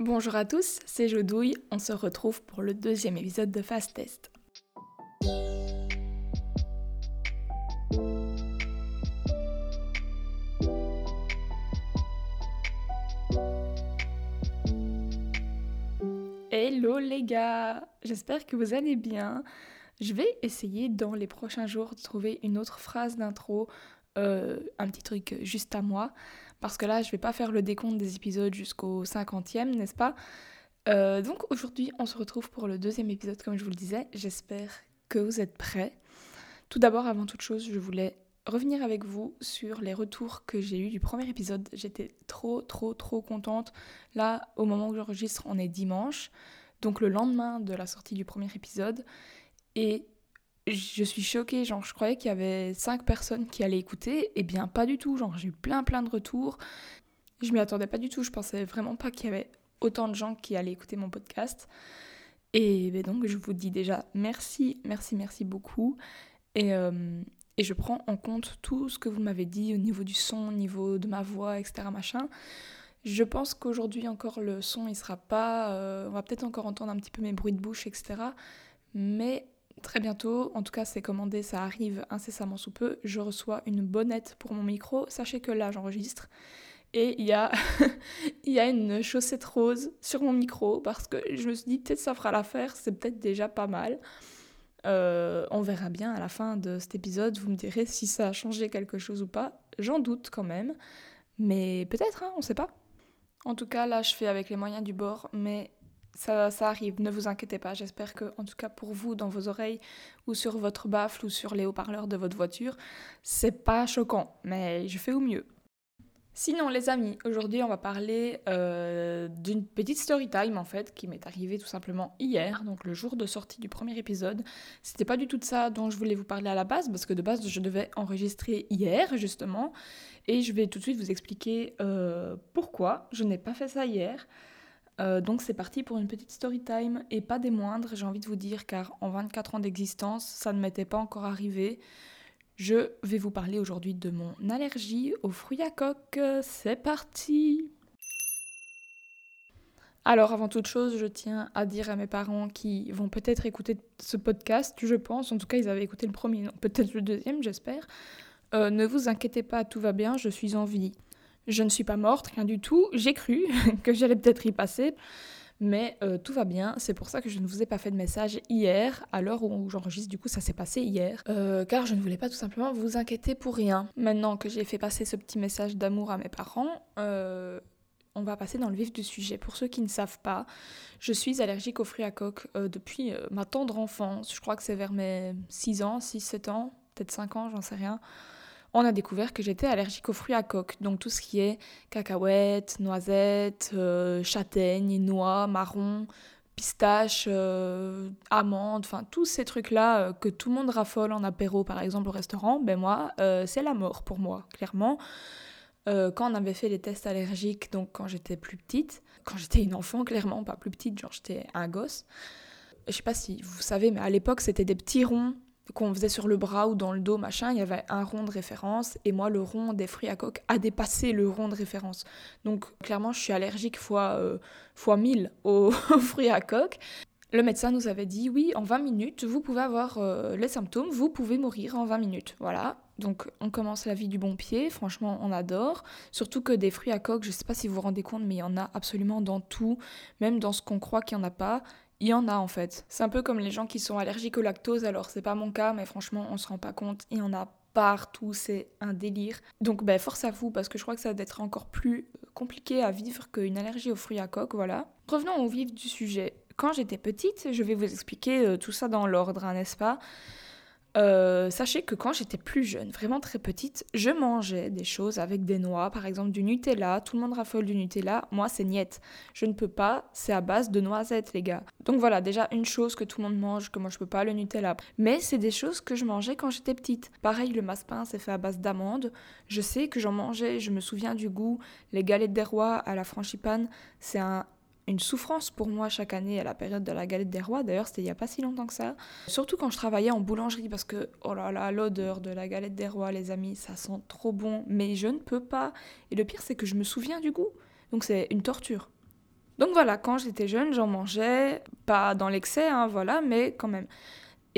Bonjour à tous, c'est Jodouille. On se retrouve pour le deuxième épisode de Fast Test. Hello les gars, j'espère que vous allez bien. Je vais essayer dans les prochains jours de trouver une autre phrase d'intro, euh, un petit truc juste à moi, parce que là je vais pas faire le décompte des épisodes jusqu'au 50e, n'est-ce pas? Euh, Donc aujourd'hui on se retrouve pour le deuxième épisode comme je vous le disais, j'espère que vous êtes prêts. Tout d'abord avant toute chose je voulais revenir avec vous sur les retours que j'ai eu du premier épisode. J'étais trop trop trop contente. Là au moment où j'enregistre on est dimanche, donc le lendemain de la sortie du premier épisode. Et je suis choquée, genre je croyais qu'il y avait cinq personnes qui allaient écouter, et eh bien pas du tout, genre j'ai eu plein plein de retours. Je m'y attendais pas du tout, je pensais vraiment pas qu'il y avait autant de gens qui allaient écouter mon podcast. Et ben donc je vous dis déjà merci, merci, merci beaucoup. Et, euh, et je prends en compte tout ce que vous m'avez dit au niveau du son, au niveau de ma voix, etc. Machin. Je pense qu'aujourd'hui encore le son il sera pas... Euh, on va peut-être encore entendre un petit peu mes bruits de bouche, etc. Mais très bientôt, en tout cas c'est commandé, ça arrive incessamment sous peu, je reçois une bonnette pour mon micro. Sachez que là j'enregistre et il y a, y a une chaussette rose sur mon micro parce que je me suis dit peut-être ça fera l'affaire, c'est peut-être déjà pas mal. Euh, on verra bien à la fin de cet épisode, vous me direz si ça a changé quelque chose ou pas. J'en doute quand même, mais peut-être, hein, on sait pas. En tout cas, là, je fais avec les moyens du bord, mais ça, arrive, ne vous inquiétez pas. J'espère que, en tout cas pour vous, dans vos oreilles, ou sur votre baffle, ou sur les haut-parleurs de votre voiture, c'est pas choquant, mais je fais au mieux. Sinon, les amis, aujourd'hui, on va parler euh, d'une petite story time en fait qui m'est arrivée tout simplement hier, donc le jour de sortie du premier épisode. C'était pas du tout de ça dont je voulais vous parler à la base, parce que de base, je devais enregistrer hier justement, et je vais tout de suite vous expliquer euh, pourquoi je n'ai pas fait ça hier. Euh, donc c'est parti pour une petite story time et pas des moindres, j'ai envie de vous dire, car en 24 ans d'existence, ça ne m'était pas encore arrivé. Je vais vous parler aujourd'hui de mon allergie aux fruits à coque. C'est parti alors avant toute chose, je tiens à dire à mes parents qui vont peut-être écouter ce podcast, je pense, en tout cas ils avaient écouté le premier, peut-être le deuxième, j'espère. Euh, ne vous inquiétez pas, tout va bien, je suis en vie. Je ne suis pas morte, rien du tout. J'ai cru que j'allais peut-être y passer. Mais euh, tout va bien, c'est pour ça que je ne vous ai pas fait de message hier, à l'heure où j'enregistre, du coup ça s'est passé hier, euh, car je ne voulais pas tout simplement vous inquiéter pour rien. Maintenant que j'ai fait passer ce petit message d'amour à mes parents, euh, on va passer dans le vif du sujet. Pour ceux qui ne savent pas, je suis allergique aux fruits à coque depuis ma tendre enfance, je crois que c'est vers mes 6 ans, 6-7 ans, peut-être 5 ans, j'en sais rien on a découvert que j'étais allergique aux fruits à coque. Donc tout ce qui est cacahuètes, noisettes, euh, châtaignes, noix, marron, pistaches, euh, amandes, enfin tous ces trucs-là euh, que tout le monde raffole en apéro par exemple au restaurant, ben moi c'est la mort pour moi, clairement. quand on avait fait les tests allergiques, donc quand j'étais plus petite, quand j'étais une enfant clairement, pas plus petite, genre j'étais un gosse, je sais pas si vous savez, mais à l'époque c'était des petits ronds qu'on faisait sur le bras ou dans le dos, machin, il y avait un rond de référence et moi le rond des fruits à coque a dépassé le rond de référence. Donc clairement je suis allergique fois, euh, fois 1000 aux, fruits à coque. Le médecin nous avait dit oui, en 20 minutes, vous pouvez avoir euh, les symptômes, vous pouvez mourir en 20 minutes. Voilà. Donc on commence la vie du bon pied, franchement on adore. Surtout que des fruits à coque, je sais pas si vous vous rendez compte, mais il y en a absolument dans tout, même dans ce qu'on croit qu'il n'y en a pas il y en a en fait. C'est un peu comme les gens qui sont allergiques au lactose, alors c'est pas mon cas, mais franchement, on se rend pas compte, il y en a partout, c'est un délire. Donc ben, force à vous, parce que je crois que ça va être encore plus compliqué à vivre qu'une allergie aux fruits à coque, voilà. Revenons au vif du sujet. Quand j'étais petite, je vais vous expliquer euh, tout ça dans l'ordre, hein, n'est-ce pas? Euh, sachez que quand j'étais plus jeune, vraiment très petite, je mangeais des choses avec des noix, par exemple du Nutella. Tout le monde raffole du Nutella. Moi, c'est niette. Je ne peux pas. C'est à base de noisettes, les gars. Donc voilà, déjà une chose que tout le monde mange, que moi je peux pas, le Nutella. Mais c'est des choses que je mangeais quand j'étais petite. Pareil, le massepain, c'est fait à base d'amandes. Je sais que j'en mangeais. Je me souviens du goût. Les galettes des rois à la frangipane, c'est un une souffrance pour moi chaque année à la période de la galette des rois. D'ailleurs, c'était il n'y a pas si longtemps que ça. Surtout quand je travaillais en boulangerie parce que, oh là là, l'odeur de la galette des rois, les amis, ça sent trop bon. Mais je ne peux pas. Et le pire, c'est que je me souviens du goût. Donc c'est une torture. Donc voilà, quand j'étais jeune, j'en mangeais, pas dans l'excès, hein, voilà, mais quand même.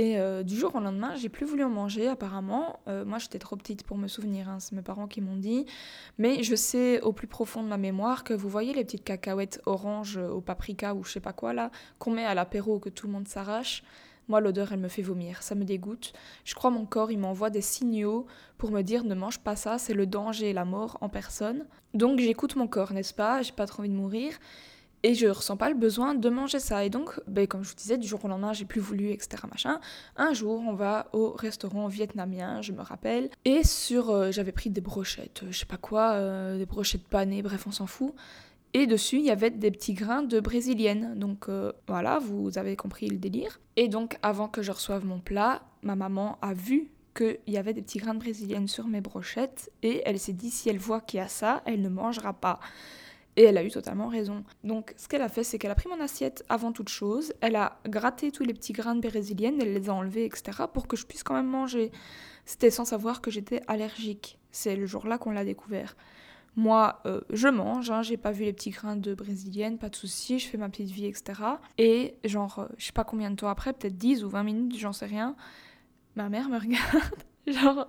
Et euh, du jour au lendemain, j'ai plus voulu en manger apparemment. Euh, moi, j'étais trop petite pour me souvenir, hein, c'est mes parents qui m'ont dit. Mais je sais au plus profond de ma mémoire que vous voyez les petites cacahuètes orange au paprika ou je sais pas quoi là, qu'on met à l'apéro que tout le monde s'arrache. Moi, l'odeur, elle me fait vomir, ça me dégoûte. Je crois mon corps, il m'envoie des signaux pour me dire ne mange pas ça, c'est le danger et la mort en personne. Donc j'écoute mon corps, n'est-ce pas? J'ai pas trop envie de mourir. Et je ressens pas le besoin de manger ça. Et donc, ben, comme je vous disais, du jour au lendemain, j'ai plus voulu, etc. Un jour, on va au restaurant vietnamien, je me rappelle. Et sur, euh, j'avais pris des brochettes, je sais pas quoi, euh, des brochettes panées, bref, on s'en fout. Et dessus, il y avait des petits grains de brésilienne. Donc euh, voilà, vous avez compris le délire. Et donc, avant que je reçoive mon plat, ma maman a vu qu'il y avait des petits grains de brésilienne sur mes brochettes. Et elle s'est dit, si elle voit qu'il y a ça, elle ne mangera pas. Et elle a eu totalement raison. Donc, ce qu'elle a fait, c'est qu'elle a pris mon assiette avant toute chose, elle a gratté tous les petits grains de brésilienne, elle les a enlevés, etc., pour que je puisse quand même manger. C'était sans savoir que j'étais allergique. C'est le jour-là qu'on l'a découvert. Moi, euh, je mange, hein, j'ai pas vu les petits grains de brésilienne, pas de souci, je fais ma petite vie, etc. Et genre, euh, je sais pas combien de temps après, peut-être 10 ou 20 minutes, j'en sais rien, ma mère me regarde. genre,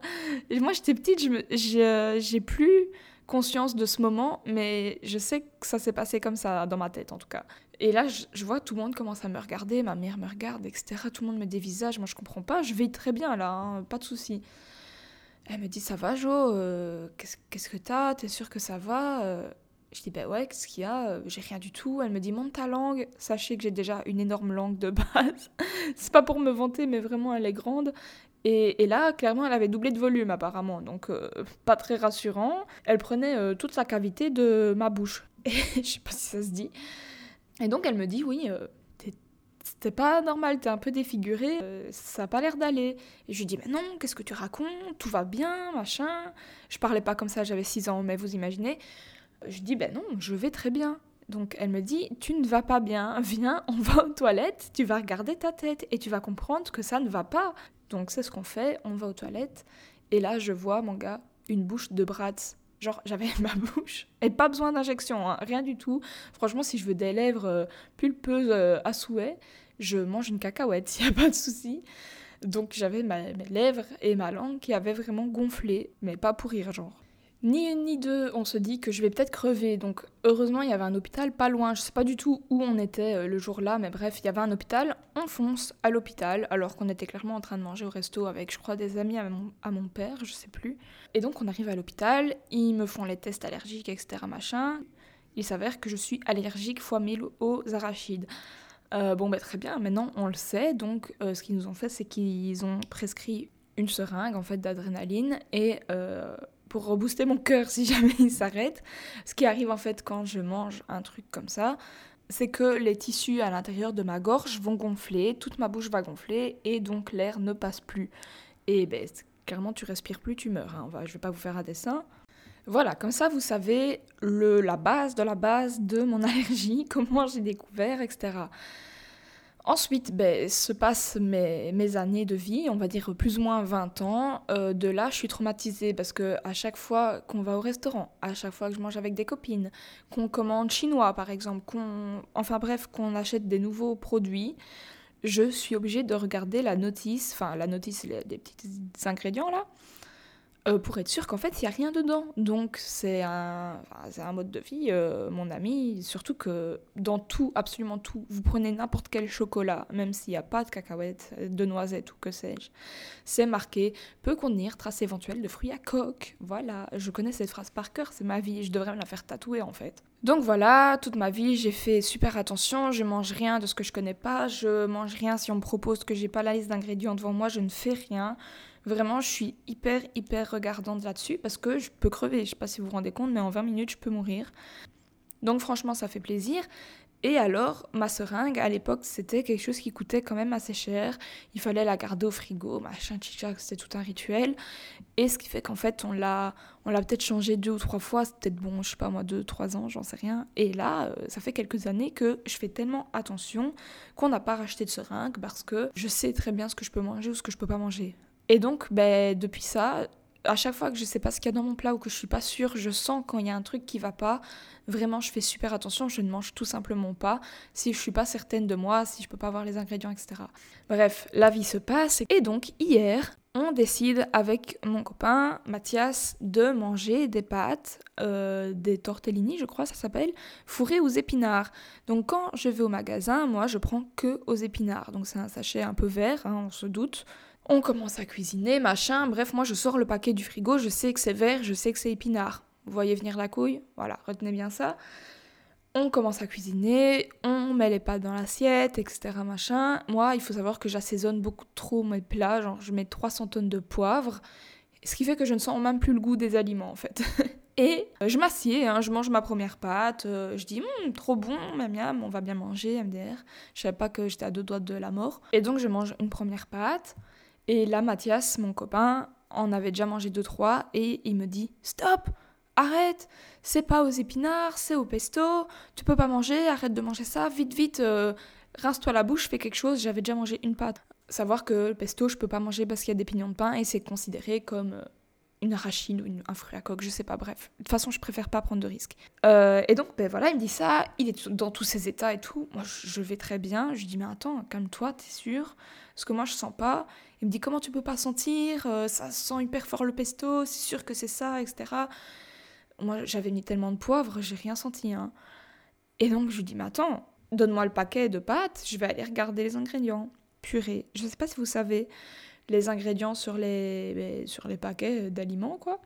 moi j'étais petite, j'ai plus conscience de ce moment, mais je sais que ça s'est passé comme ça dans ma tête en tout cas. Et là, je, vois tout le monde commence à me regarder, ma mère me regarde, etc. Tout le monde me dévisage, moi je comprends pas, je vais très bien là, hein, pas de souci. Elle me dit Ça va, Jo euh, Qu'est-ce que t'as? T'es sûr que ça va? Euh Je dis Ben ouais, qu'est-ce qu'il y a? Euh, J'ai rien du tout. Elle me dit Monte ta langue. Sachez que j'ai déjà une énorme langue de base. C'est pas pour me vanter, mais vraiment, elle est grande. Et, là, clairement, elle avait doublé de volume apparemment, donc pas très rassurant. Elle prenait toute la cavité de ma bouche. Et je sais pas si ça se dit. Et donc elle me dit oui, c'était pas normal, t'es un peu défiguré, euh, ça a pas l'air d'aller. Et je lui dis, mais non, qu'est-ce que tu racontes? Tout va bien, machin. Je parlais pas comme ça, j'avais 6 ans, mais vous imaginez. Je dis, ben non, je vais très bien. Donc elle me dit, tu ne vas pas bien, viens, on va aux toilettes, tu vas regarder ta tête et tu vas comprendre que ça ne va pas. Donc c'est ce qu'on fait, on va aux toilettes. Et là, je vois, mon gars, une bouche de Bratz Genre, j'avais ma bouche. Et pas besoin d'injection, hein, rien du tout. Franchement, si je veux des lèvres euh, pulpeuses euh, à souhait, je mange une cacahuète, il n'y a pas de souci. Donc j'avais mes lèvres et ma langue qui avaient vraiment gonflé, mais pas pour rire, genre. Ni une ni deux, on se dit que je vais peut-être crever. Donc heureusement, il y avait un hôpital pas loin. Je sais pas du tout où on était euh, le jour-là, mais bref, il y avait un hôpital. On fonce à l'hôpital, alors qu'on était clairement en train de manger au resto avec, je crois, des amis à mon, père, je sais plus. Et donc on arrive à l'hôpital, ils me font les tests allergiques, etc. machin. Il s'avère que je suis allergique fois 1000 aux arachides. Euh, bon, bah, très bien, maintenant on le sait. Donc, euh, ce qu'ils nous ont fait, c'est qu'ils ont prescrit une seringue en fait d'adrénaline et pour rebooster mon cœur si jamais il s'arrête. Ce qui arrive en fait quand je mange un truc comme ça, c'est que les tissus à l'intérieur de ma gorge vont gonfler, toute ma bouche va gonfler et donc l'air ne passe plus. Et ben, clairement, tu respires plus, tu meurs. Hein. Je vais pas vous faire un dessin. Voilà, comme ça vous savez la base de la base de mon allergie, comment j'ai découvert, etc. Ensuite, ben, se passent mes, années de vie, on va dire plus ou moins 20 ans. Euh, de là, je suis traumatisée parce que à chaque fois qu'on va au restaurant, à chaque fois que je mange avec des copines, qu'on commande chinois par exemple, qu'on, enfin bref, qu'on achète des nouveaux produits, je suis obligée de regarder la notice, enfin la notice, des petits ingrédients là, euh, pour être sûr qu'en fait, il n'y a rien dedans. Donc, c'est un, mode de vie, euh, mon ami, surtout que dans tout, absolument tout, vous prenez n'importe quel chocolat, même s'il n'y a pas de cacahuètes, de noisettes ou que sais-je, c'est marqué peut contenir traces éventuelles de fruits à coque. Voilà, je connais cette phrase par cœur, c'est ma vie, je devrais me la faire tatouer en fait. Donc voilà, toute ma vie, j'ai fait super attention, je mange rien de ce que je connais pas, je mange rien si on me propose que j'ai pas la liste d'ingrédients devant moi, je ne fais rien. Vraiment, je suis hyper, hyper regardante là-dessus parce que je peux crever. Je sais pas si vous vous rendez compte, mais en 20 minutes, je peux mourir. Donc franchement, ça fait plaisir. Et alors, ma seringue, à l'époque, c'était quelque chose qui coûtait quand même assez cher. Il fallait la garder au frigo, machin, chicha, c'était tout un rituel. Et ce qui fait qu'en fait, on l'a, on l'a peut-être changé deux ou trois fois. C'était bon, je sais pas moi, deux, trois ans, j'en sais rien. Et là, euh, ça fait quelques années que je fais tellement attention qu'on n'a pas racheté de seringue parce que je sais très bien ce que je peux manger ou ce que je peux pas manger. Et donc, ben, depuis ça, à chaque fois que je sais pas ce qu'il y a dans mon plat ou que je suis pas sûre, je sens quand il y a un truc qui va pas. Vraiment, je fais super attention, je ne mange tout simplement pas si je suis pas certaine de moi, si je peux pas avoir les ingrédients, etc. Bref, la vie se passe. Et donc, hier, on décide avec mon copain Mathias de manger des pâtes, euh, des tortellini, je crois ça s'appelle, fourrées aux épinards. Donc quand je vais au magasin, moi je prends que aux épinards. Donc c'est un sachet un peu vert, hein, on se doute. On commence à cuisiner, machin. Bref, moi je sors le paquet du frigo, je sais que c'est vert, je sais que c'est épinard. Vous voyez venir la couille? Voilà, retenez bien ça. On commence à cuisiner, on met les pâtes dans l'assiette, etc. Machin. Moi, il faut savoir que j'assaisonne beaucoup trop mes plats, genre je mets 300 tonnes de poivre, ce qui fait que je ne sens même plus le goût des aliments en fait. Et je m'assieds, hein, je mange ma première pâte, euh, je dis hum, trop bon, miam miam, on va bien manger, MDR. Je savais pas que j'étais à deux doigts de la mort. Et donc je mange une première pâte. Et là, Mathias, mon copain, en avait déjà mangé deux, trois, et il me dit Stop Arrête C'est pas aux épinards, c'est au pesto, tu peux pas manger, arrête de manger ça, vite, vite, euh, rince-toi la bouche, fais quelque chose, j'avais déjà mangé une pâte. Savoir que le pesto, je peux pas manger parce qu'il y a des pignons de pain, et c'est considéré comme euh, une arachide ou un fruit à coque, je sais pas, bref. De toute façon, je préfère pas prendre de risques. Euh, et donc, ben voilà, il me dit ça, il est dans tous ses états et tout. Moi, je vais très bien. Je lui dis, mais attends, calme-toi, t'es sûr? Parce que moi, je sens pas. Il me dit, comment tu peux pas sentir euh, Ça sent hyper fort le pesto, c'est sûr que c'est ça, etc. Moi, j'avais mis tellement de poivre, j'ai rien senti. Hein. Et donc, je lui dis, mais attends, donne-moi le paquet de pâtes, je vais aller regarder les ingrédients. Purée, je sais pas si vous savez, les ingrédients sur les, sur les paquets d'aliments, quoi.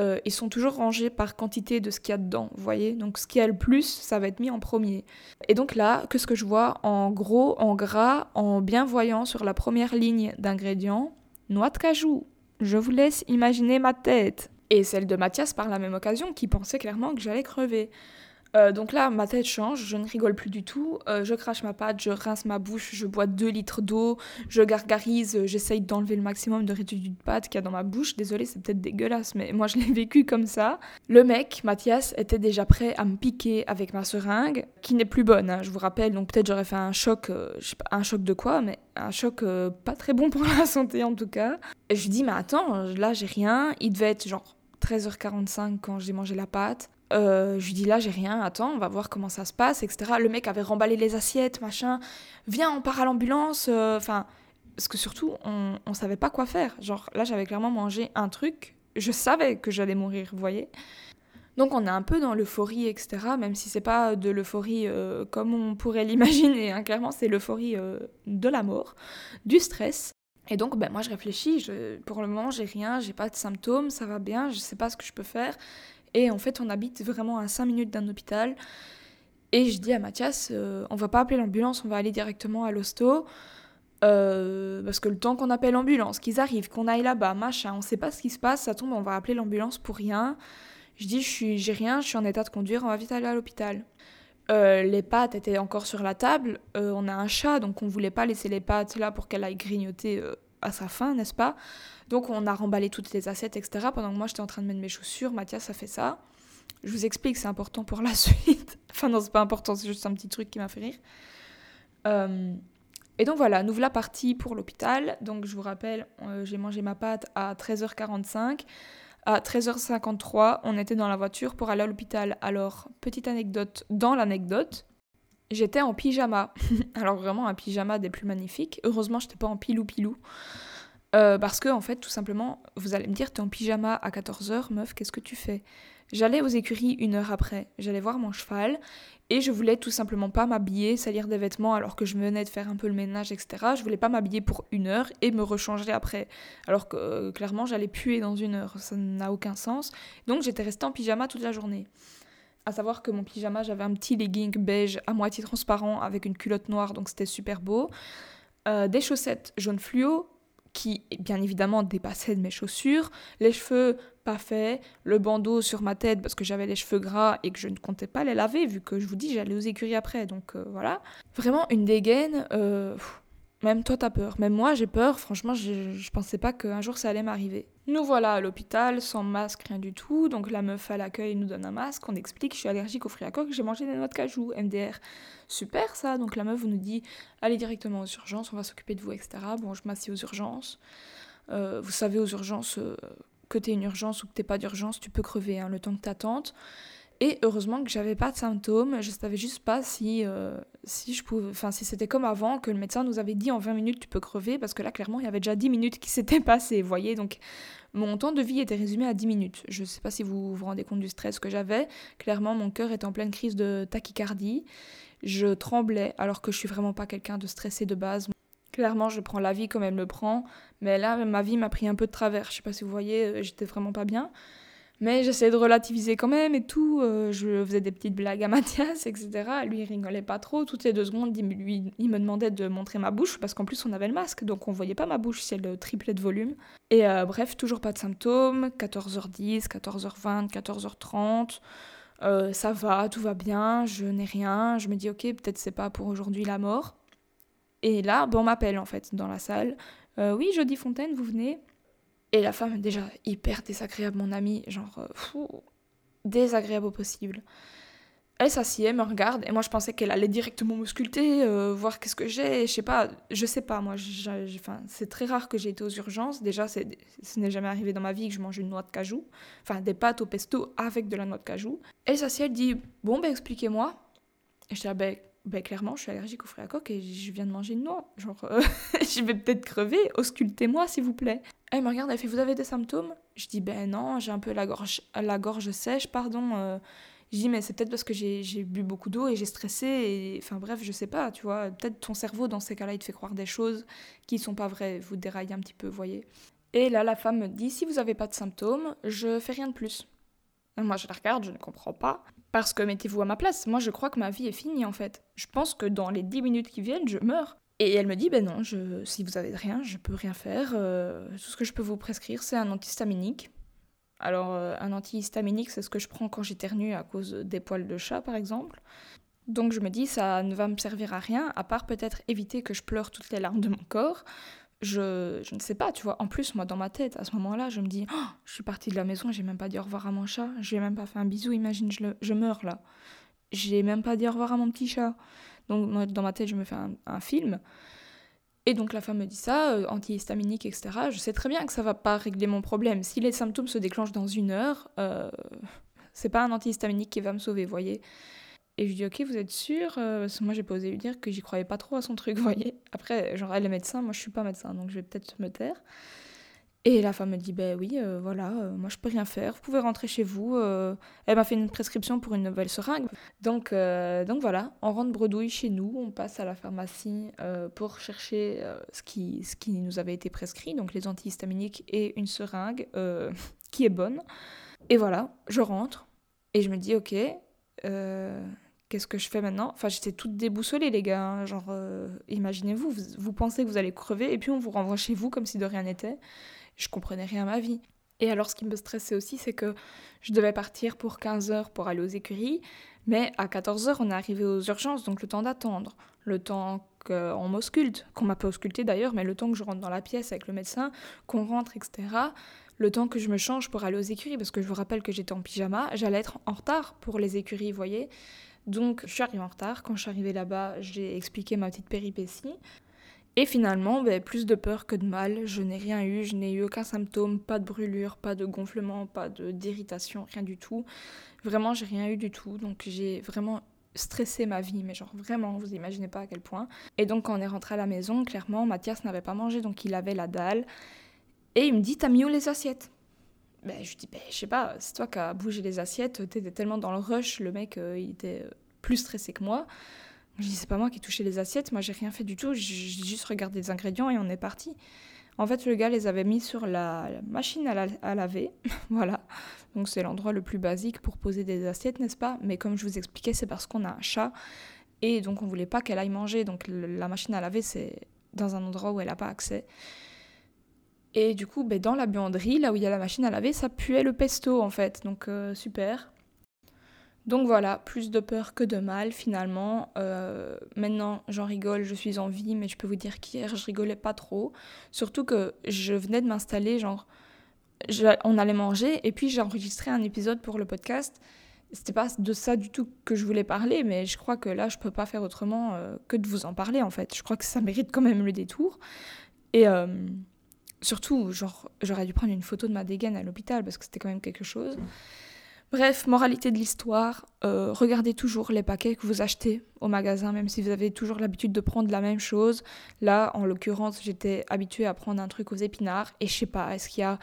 Euh, ils sont toujours rangés par quantité de ce qu'il y a dedans, vous voyez Donc ce qui a le plus, ça va être mis en premier. Et donc là, que ce que je vois en gros, en gras, en bien voyant sur la première ligne d'ingrédients, noix de cajou. Je vous laisse imaginer ma tête. Et celle de Mathias par la même occasion, qui pensait clairement que j'allais crever. Euh, donc là, ma tête change, je ne rigole plus du tout. Euh, je crache ma pâte, je rince ma bouche, je bois 2 litres d'eau, je gargarise, euh, j'essaye d'enlever le maximum de résidus de pâte qu'il y a dans ma bouche. Désolée, c'est peut-être dégueulasse, mais moi je l'ai vécu comme ça. Le mec, Mathias, était déjà prêt à me piquer avec ma seringue, qui n'est plus bonne, hein, je vous rappelle. Donc peut-être j'aurais fait un choc, je sais pas, un choc de quoi, mais un choc pas très bon pour la santé en tout cas. Et je lui dis, mais attends, là j'ai rien. Il devait être genre 13h45 quand j'ai mangé la pâte. Euh, je lui dis là, j'ai rien, attends, on va voir comment ça se passe, etc. Le mec avait remballé les assiettes, machin. Viens, on part à l'ambulance. Euh, enfin, parce que surtout, on, on savait pas quoi faire. Genre, là, j'avais clairement mangé un truc. Je savais que j'allais mourir, vous voyez. Donc, on est un peu dans l'euphorie, etc. Même si c'est pas de l'euphorie euh, comme on pourrait l'imaginer. Hein. Clairement, c'est l'euphorie de la mort, du stress. Et donc, ben, moi, je réfléchis. Pour le moment, j'ai rien, j'ai pas de symptômes, ça va bien, je sais pas ce que je peux faire. Et en fait, on habite vraiment à 5 minutes d'un hôpital. Et je dis à Mathias, euh, on va pas appeler l'ambulance, on va aller directement à l'hosto. Euh, parce que le temps qu'on appelle l'ambulance, qu'ils arrivent, qu'on aille là-bas, machin, on sait pas ce qui se passe, ça tombe, on va appeler l'ambulance pour rien. Je dis, je j'ai rien, je suis en état de conduire, on va vite aller à l'hôpital. Euh, les pâtes étaient encore sur la table. on a un chat, donc on voulait pas laisser les pâtes là pour qu'elle aille grignoter à sa faim, n'est-ce pas? Donc on a remballé toutes les assiettes, etc. Pendant que moi j'étais en train de mettre mes chaussures, Mathias a fait ça. Je vous explique, c'est important pour la suite. enfin non, c'est pas important, c'est juste un petit truc qui m'a fait rire. Euh, et donc voilà, nous voilà partis pour l'hôpital. Donc je vous rappelle, euh, j'ai mangé ma pâte à 13h45. À 13h53, on était dans la voiture pour aller à l'hôpital. Alors, petite anecdote dans l'anecdote, j'étais en pyjama. Alors vraiment un pyjama des plus magnifiques. Heureusement, je n'étais pas en pilou-pilou. Euh, parce que, en fait, tout simplement, vous allez me dire, t'es en pyjama à 14h, meuf, qu'est-ce que tu fais? J'allais aux écuries une heure après. J'allais voir mon cheval et je voulais tout simplement pas m'habiller, salir des vêtements alors que je venais de faire un peu le ménage, etc. Je voulais pas m'habiller pour une heure et me rechanger après. Alors que euh, clairement, j'allais puer dans une heure. Ça n'a aucun sens. Donc, j'étais restée en pyjama toute la journée. À savoir que mon pyjama, j'avais un petit legging beige à moitié transparent avec une culotte noire, donc c'était super beau. Euh, des chaussettes jaune fluo, qui bien évidemment dépassait de mes chaussures, les cheveux pas faits, le bandeau sur ma tête parce que j'avais les cheveux gras et que je ne comptais pas les laver vu que je vous dis j'allais aux écuries après donc euh, voilà. Vraiment une dégaine, euh, même toi t'as peur, même moi j'ai peur, franchement je, je pensais pas qu'un jour ça allait m'arriver. Nous voilà à l'hôpital, sans masque, rien du tout, donc la meuf à l'accueil nous donne un masque, on explique je suis allergique aux fruits à coque, j'ai mangé des noix de cajou, MDR. Super ça, donc la meuf nous dit allez directement aux urgences, on va s'occuper de vous, etc. Bon je m'assieds aux urgences. Euh, vous savez aux urgences, que tu une urgence ou que t'es pas d'urgence, tu peux crever hein, le temps que t'attentes. Et heureusement que j'avais pas de symptômes, je savais juste pas si, euh, si je pouvais, enfin si c'était comme avant, que le médecin nous avait dit en 20 minutes tu peux crever, parce que là clairement il y avait déjà 10 minutes qui s'étaient passées, voyez, donc mon temps de vie était résumé à 10 minutes. Je sais pas si vous vous rendez compte du stress que j'avais, clairement mon cœur était en pleine crise de tachycardie, je tremblais alors que je suis vraiment pas quelqu'un de stressé de base. Clairement, je prends la vie comme elle me prend, mais là, ma vie m'a pris un peu de travers. Je sais pas si vous voyez, euh, j'étais vraiment pas bien. Mais j'essayais de relativiser quand même et tout. Euh, je faisais des petites blagues à Mathias, etc. Lui, il rigolait pas trop. Toutes les deux secondes, il, me demandait de montrer ma bouche parce qu'en plus, on avait le masque, donc on voyait pas ma bouche si elle triplait de volume. Et euh, bref, toujours pas de symptômes. 14h10, 14h20, 14h30. ça va, tout va bien, je n'ai rien. Je me dis, ok, peut-être c'est pas pour aujourd'hui la mort. Et là, bon, on m'appelle en fait dans la salle. Euh, oui, Jodie Fontaine, vous venez? Et la femme, déjà hyper désagréable, mon amie, genre euh, fou, désagréable au possible. Elle s'assied, me regarde, et moi je pensais qu'elle allait directement m'ausculter, euh, voir qu'est-ce que j'ai, je sais pas, je sais pas, moi, c'est très rare que j'ai été aux urgences. Déjà, ce n'est jamais arrivé dans ma vie que je mange une noix de cajou, enfin des pâtes au pesto avec de la noix de cajou. Elle s'assied, elle dit Bon, ben expliquez-moi. Et je dis ben ben clairement, je suis allergique aux fruits à coque et je viens de manger une noix. Genre, euh, je vais peut-être crever, auscultez-moi s'il vous plaît. Elle me regarde, elle fait Vous avez des symptômes? Je dis Ben non, j'ai un peu la gorge, la gorge sèche, pardon. Euh. Je dis Mais c'est peut-être parce que j'ai bu beaucoup d'eau et j'ai stressé. Enfin bref, je sais pas, tu vois. Peut-être ton cerveau, dans ces cas-là, il te fait croire des choses qui sont pas vraies. Vous déraillez un petit peu, voyez. Et là, la femme me dit Si vous avez pas de symptômes, je fais rien de plus. Moi, je la regarde, je ne comprends pas. Parce que mettez-vous à ma place, moi je crois que ma vie est finie en fait. Je pense que dans les 10 minutes qui viennent, je meurs. Et elle me dit, ben non, si vous avez rien, je peux rien faire. Euh, tout ce que je peux vous prescrire, c'est un antihistaminique. Alors, euh, un antihistaminique, c'est ce que je prends quand j'éternue à cause des poils de chat, par exemple. Donc je me dis, ça ne va me servir à rien, à part peut-être éviter que je pleure toutes les larmes de mon corps je, je, ne sais pas, tu vois. En plus, moi, dans ma tête, à ce moment-là, je me dis, oh, je suis partie de la maison, j'ai même pas dit au revoir à mon chat, j'ai même pas fait un bisou, imagine, je, je meurs là. J'ai même pas dit au revoir à mon petit chat. Donc, moi, dans ma tête, je me fais un, film. Et donc, la femme me dit ça, euh, antihistaminique, etc. Je sais très bien que ça va pas régler mon problème. Si les symptômes se déclenchent dans une heure, euh, c'est pas un antihistaminique qui va me sauver, voyez. Et je dis ok, vous êtes sûr euh, Parce que moi j'ai pas osé lui dire que j'y croyais pas trop à son truc, vous voyez. Après, genre elle est médecin, moi je suis pas médecin, donc je vais peut-être me taire. Et la femme me dit ben oui, euh, voilà, euh, moi je peux rien faire, vous pouvez rentrer chez vous. elle m'a fait une prescription pour une nouvelle seringue. Donc, donc voilà, on rentre bredouille chez nous, on passe à la pharmacie pour chercher ce, qui, ce qui nous avait été prescrit, donc les antihistaminiques et une seringue qui est bonne. Et voilà, je rentre et je me dis ok, euh, qu'est-ce que je fais maintenant? Enfin, j'étais toute déboussolée, les gars. Hein. Genre, euh, imaginez-vous, vous, pensez que vous allez crever et puis on vous renvoie chez vous comme si de rien n'était. Je comprenais rien à ma vie. Et alors, ce qui me stressait aussi, c'est que je devais partir pour 15 heures pour aller aux écuries, mais à 14 heures, on est arrivé aux urgences, donc le temps d'attendre, le temps qu'on m'ausculte, qu'on m'a pas ausculté d'ailleurs, mais le temps que je rentre dans la pièce avec le médecin, qu'on rentre, etc le temps que je me change pour aller aux écuries, parce que je vous rappelle que j'étais en pyjama, j'allais être en retard pour les écuries, vous voyez. Donc je suis arrivée en retard. Quand je suis arrivée là-bas, j'ai expliqué ma petite péripétie. Et finalement, ben, plus de peur que de mal. Je n'ai rien eu, je n'ai eu aucun symptôme, pas de brûlure, pas de gonflement, pas d'irritation, rien du tout. Vraiment, j'ai rien eu du tout. Donc j'ai vraiment stressé ma vie, mais genre vraiment, vous imaginez pas à quel point. Et donc quand on est rentré à la maison, clairement, Mathias n'avait pas mangé, donc il avait la dalle. Et il me dit, t'as mis où les assiettes? Ben, Je lui dis, ben, je sais pas, c'est toi qui as bougé les assiettes, t'étais tellement dans le rush, le mec, euh, il était plus stressé que moi. Je dis, c'est pas moi qui ai touché les assiettes, moi j'ai rien fait du tout, j'ai juste regardé les ingrédients et on est parti. En fait, le gars les avait mis sur la, machine à, laver, voilà. Donc c'est l'endroit le plus basique pour poser des assiettes, n'est-ce pas? Mais comme je vous expliquais, c'est parce qu'on a un chat et donc on voulait pas qu'elle aille manger. Donc la machine à laver, c'est dans un endroit où elle n'a pas accès. Et du coup, ben, dans la buanderie, là où il y a la machine à laver, ça puait le pesto en fait. Donc euh, super. Donc voilà, plus de peur que de mal finalement. Euh, maintenant, j'en rigole, je suis en vie, mais je peux vous dire qu'hier, je rigolais pas trop. Surtout que je venais de m'installer, genre, on allait manger, et puis j'ai enregistré un épisode pour le podcast. C'était pas de ça du tout que je voulais parler, mais je crois que là, je peux pas faire autrement euh, que de vous en parler en fait. Je crois que ça mérite quand même le détour. Et Surtout, genre, j'aurais dû prendre une photo de ma dégaine à l'hôpital parce que c'était quand même quelque chose. Bref, moralité de l'histoire, euh, regardez toujours les paquets que vous achetez au magasin, même si vous avez toujours l'habitude de prendre la même chose. Là, en l'occurrence, j'étais habituée à prendre un truc aux épinards et je sais pas, est-ce qu'il y a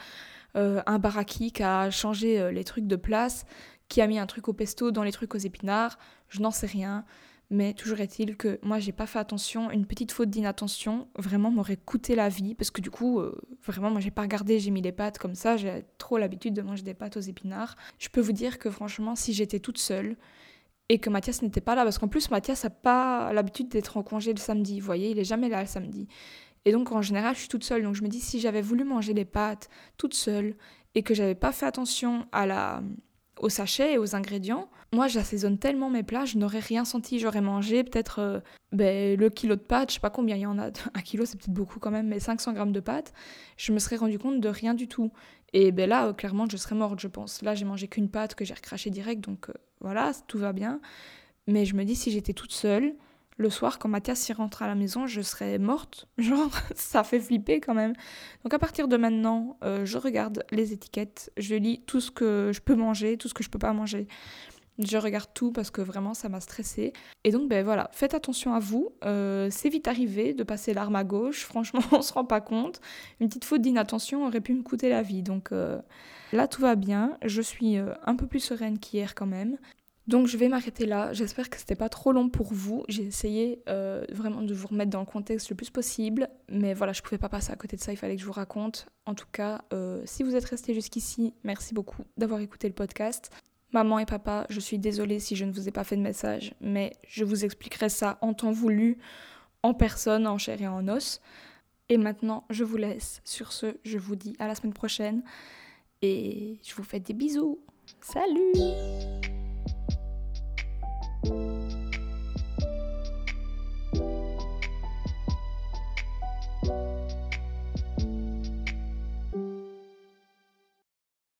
euh, un baraki qui a changé euh, les trucs de place, qui a mis un truc au pesto dans les trucs aux épinards? Je n'en sais rien. Mais toujours est-il que moi, j'ai pas fait attention. Une petite faute d'inattention, vraiment, m'aurait coûté la vie. Parce que du coup, euh, vraiment, moi, j'ai pas regardé, j'ai mis les pâtes comme ça. J'ai trop l'habitude de manger des pâtes aux épinards. Je peux vous dire que franchement, si j'étais toute seule et que Mathias n'était pas là, parce qu'en plus, Mathias a pas l'habitude d'être en congé le samedi. Vous voyez, il est jamais là le samedi. Et donc, en général, je suis toute seule. Donc, je me dis, si j'avais voulu manger les pâtes toute seule et que j'avais pas fait attention à la aux sachets et aux ingrédients. Moi, j'assaisonne tellement mes plats, je n'aurais rien senti. J'aurais mangé peut-être euh, ben, le kilo de pâtes, je sais pas combien il y en a. Un kilo, c'est peut-être beaucoup quand même, mais 500 grammes de pâtes. Je me serais rendu compte de rien du tout. Et ben là, euh, clairement, je serais morte, je pense. Là, j'ai mangé qu'une pâte que j'ai recraché direct, donc euh, voilà, tout va bien. Mais je me dis, si j'étais toute seule, le soir, quand Mathias y rentre à la maison, je serais morte. Genre, ça fait flipper quand même. Donc à partir de maintenant, je regarde les étiquettes, je lis tout ce que je peux manger, tout ce que je peux pas manger. Je regarde tout parce que vraiment ça m'a stressée. Et donc ben voilà, faites attention à vous. Euh, c'est vite arrivé de passer l'arme à gauche. Franchement, on se rend pas compte. Une petite faute d'inattention aurait pu me coûter la vie. Donc euh, là tout va bien. Je suis un peu plus sereine qu'hier quand même. Donc je vais m'arrêter là. J'espère que c'était pas trop long pour vous. J'ai essayé euh, vraiment de vous remettre dans le contexte le plus possible, mais voilà, je pouvais pas passer à côté de ça. Il fallait que je vous raconte. En tout cas, euh, si vous êtes resté jusqu'ici, merci beaucoup d'avoir écouté le podcast. Maman et papa, je suis désolée si je ne vous ai pas fait de message, mais je vous expliquerai ça en temps voulu, en personne, en chair et en os. Et maintenant, je vous laisse. Sur ce, je vous dis à la semaine prochaine et je vous fais des bisous. Salut